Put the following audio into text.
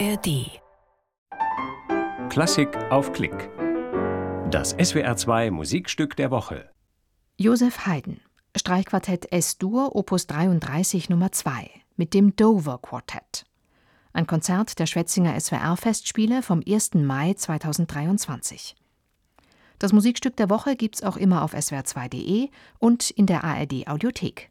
ARD. Klassik auf Klick. Das SWR2 Musikstück der Woche. Josef Haydn, Streichquartett S-Dur, Opus 33 Nummer 2, mit dem Dover Quartett. Ein Konzert der Schwetzinger SWR-Festspiele vom 1. Mai 2023. Das Musikstück der Woche gibt's auch immer auf swr2.de und in der ARD Audiothek.